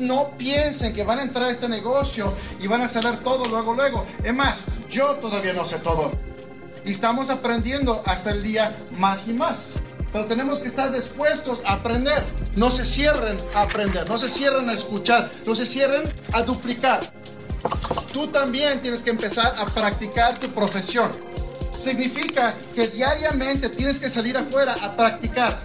no piensen que van a entrar a este negocio y van a saber todo luego, luego. Es más, yo todavía no sé todo. Y estamos aprendiendo hasta el día más y más. Pero tenemos que estar dispuestos a aprender. No se cierren a aprender, no se cierren a escuchar, no se cierren a duplicar. Tú también tienes que empezar a practicar tu profesión. Significa que diariamente tienes que salir afuera a practicar.